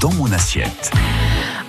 dans mon assiette.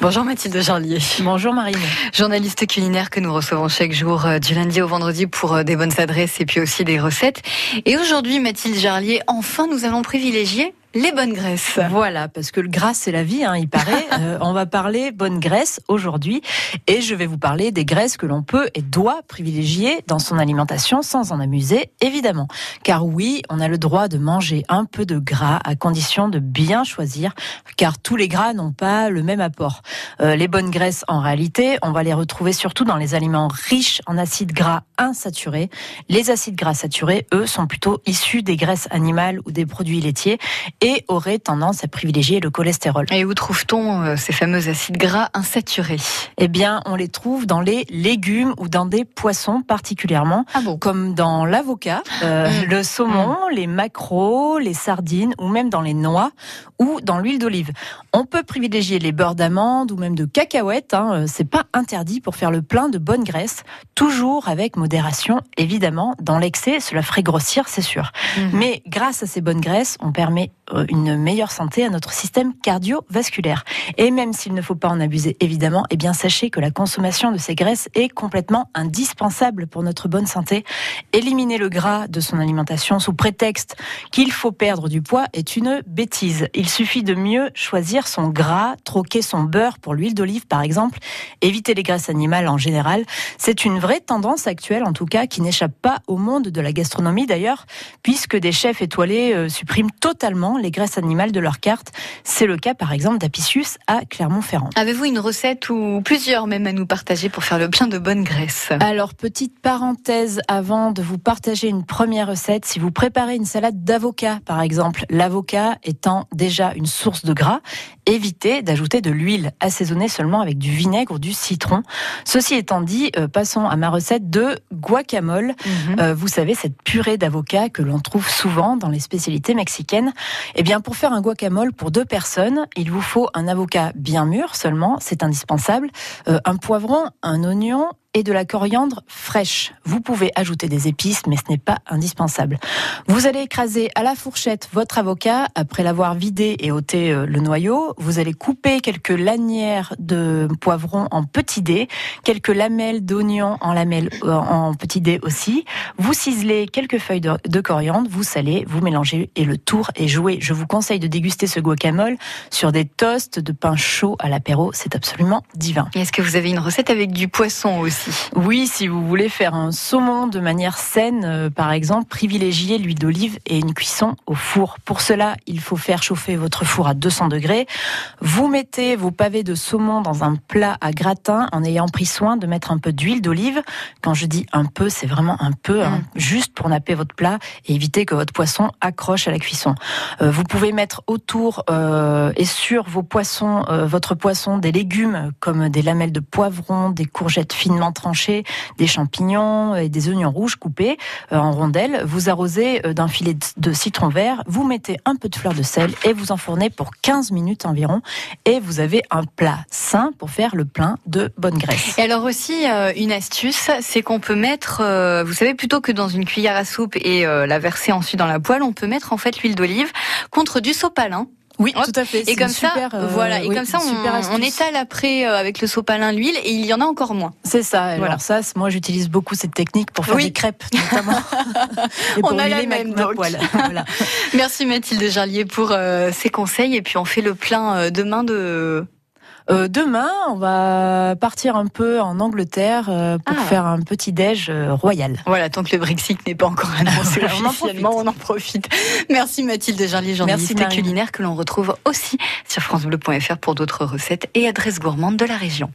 Bonjour Mathilde Jarlier. Bonjour Marine. Journaliste culinaire que nous recevons chaque jour euh, du lundi au vendredi pour euh, des bonnes adresses et puis aussi des recettes. Et aujourd'hui Mathilde Jarlier, enfin nous allons privilégier les bonnes graisses. Voilà, parce que le gras c'est la vie, hein, il paraît. Euh, on va parler bonnes graisses aujourd'hui, et je vais vous parler des graisses que l'on peut et doit privilégier dans son alimentation sans en amuser, évidemment. Car oui, on a le droit de manger un peu de gras à condition de bien choisir, car tous les gras n'ont pas le même apport. Euh, les bonnes graisses, en réalité, on va les retrouver surtout dans les aliments riches en acides gras insaturés. Les acides gras saturés, eux, sont plutôt issus des graisses animales ou des produits laitiers et aurait tendance à privilégier le cholestérol. Et où trouve-t-on euh, ces fameux acides gras insaturés? Eh bien, on les trouve dans les légumes ou dans des poissons particulièrement, ah bon? comme dans l'avocat, euh, mmh. le saumon, mmh. les maquereaux, les sardines ou même dans les noix ou dans l'huile d'olive. On peut privilégier les beurres d'amande ou même de cacahuètes. Hein, euh, c'est pas interdit pour faire le plein de bonne graisse, toujours avec modération, évidemment. Dans l'excès, cela ferait grossir, c'est sûr. Mmh. Mais grâce à ces bonnes graisses, on permet euh, une meilleure santé à notre système cardiovasculaire. Et même s'il ne faut pas en abuser évidemment, eh bien sachez que la consommation de ces graisses est complètement indispensable pour notre bonne santé. Éliminer le gras de son alimentation sous prétexte qu'il faut perdre du poids est une bêtise. Il suffit de mieux choisir son gras, troquer son beurre pour l'huile d'olive par exemple, éviter les graisses animales en général. C'est une vraie tendance actuelle en tout cas qui n'échappe pas au monde de la gastronomie d'ailleurs, puisque des chefs étoilés euh, suppriment totalement les graisses animales de leur carte. C'est le cas par exemple d'Apicius à Clermont-Ferrand. Avez-vous une recette ou plusieurs même à nous partager pour faire le plein de bonnes graisses? Alors petite parenthèse avant de vous partager une première recette, si vous préparez une salade d'avocat par exemple, l'avocat étant déjà une source de gras, évitez d'ajouter de l'huile assaisonnée seulement avec du vinaigre ou du citron. Ceci étant dit, euh, passons à ma recette de guacamole. Mhm. Euh, vous savez cette purée d'avocat que l'on trouve souvent dans les spécialités mexicaines. Eh bien, pour faire un guacamole pour deux personnes, il vous faut un avocat bien mûr seulement, c'est indispensable, euh, un poivron, un oignon, et de la coriandre fraîche. Vous pouvez ajouter des épices, mais ce n'est pas indispensable. Vous allez écraser à la fourchette votre avocat après l'avoir vidé et ôté euh, le noyau. Vous allez couper quelques lanières de poivron en petits dés, quelques lamelles d'oignon en lamelles euh, en petits dés aussi. Vous ciselez quelques feuilles de, coriandre, vous salez, vous mélangez et le tour est joué. Je vous conseille de déguster ce guacamole sur des toasts de pain chaud à l'apéro. C'est absolument divin. Est-ce que vous avez une recette avec du poisson aussi? Oui, si vous voulez faire un saumon de manière saine, euh, par exemple, privilégiez l'huile d'olive et une cuisson au four. Pour cela, il faut faire chauffer votre four à 200 degrés. Vous mettez vos pavés de saumon dans un plat à gratin en ayant pris soin de mettre un peu d'huile d'olive. Quand je dis un peu, c'est vraiment un peu, hein, mm. juste pour napper votre plat et éviter que votre poisson accroche à la cuisson. Euh, vous pouvez mettre autour euh, et sur vos poissons, votre poisson, des légumes comme des lamelles de poivron, des courgettes finement tranchées, des champignons et des oignons rouges coupés euh, en rondelles. Vous arrosez euh, d'un filet de citron vert, vous mettez un peu de fleur de sel et vous enfournez pour 15 minutes environ. Et vous avez un plat sain pour faire le plein de bonne graisse. Et alors aussi, euh, une astuce, c'est qu'on peut mettre, vous savez, plutôt que dans une cuillère à soupe et la verser ensuite dans la poêle, on peut mettre en fait l'huile d'olive contre du sopalin. Oui, tout à fait. Et comme ça, euh, voilà. Et comme ça, on, on, étale après euh, avec le sopalin l'huile et il y en a encore moins. C'est ça. Alors voilà. ça, moi, j'utilise beaucoup cette technique pour faire des crêpes, notamment. et pour on a la même ma, voilà. Merci Mathilde Jarlier pour euh, ces conseils et puis on fait le plein demain de euh, demain, on va partir un peu en Angleterre euh, pour ah. faire un petit déj euh, royal. Voilà, tant que le Brexit n'est pas encore annoncé on, en profite. on en profite. Merci Mathilde Jarlier, journaliste culinaire que l'on retrouve aussi sur francebleu.fr pour d'autres recettes et adresses gourmandes de la région.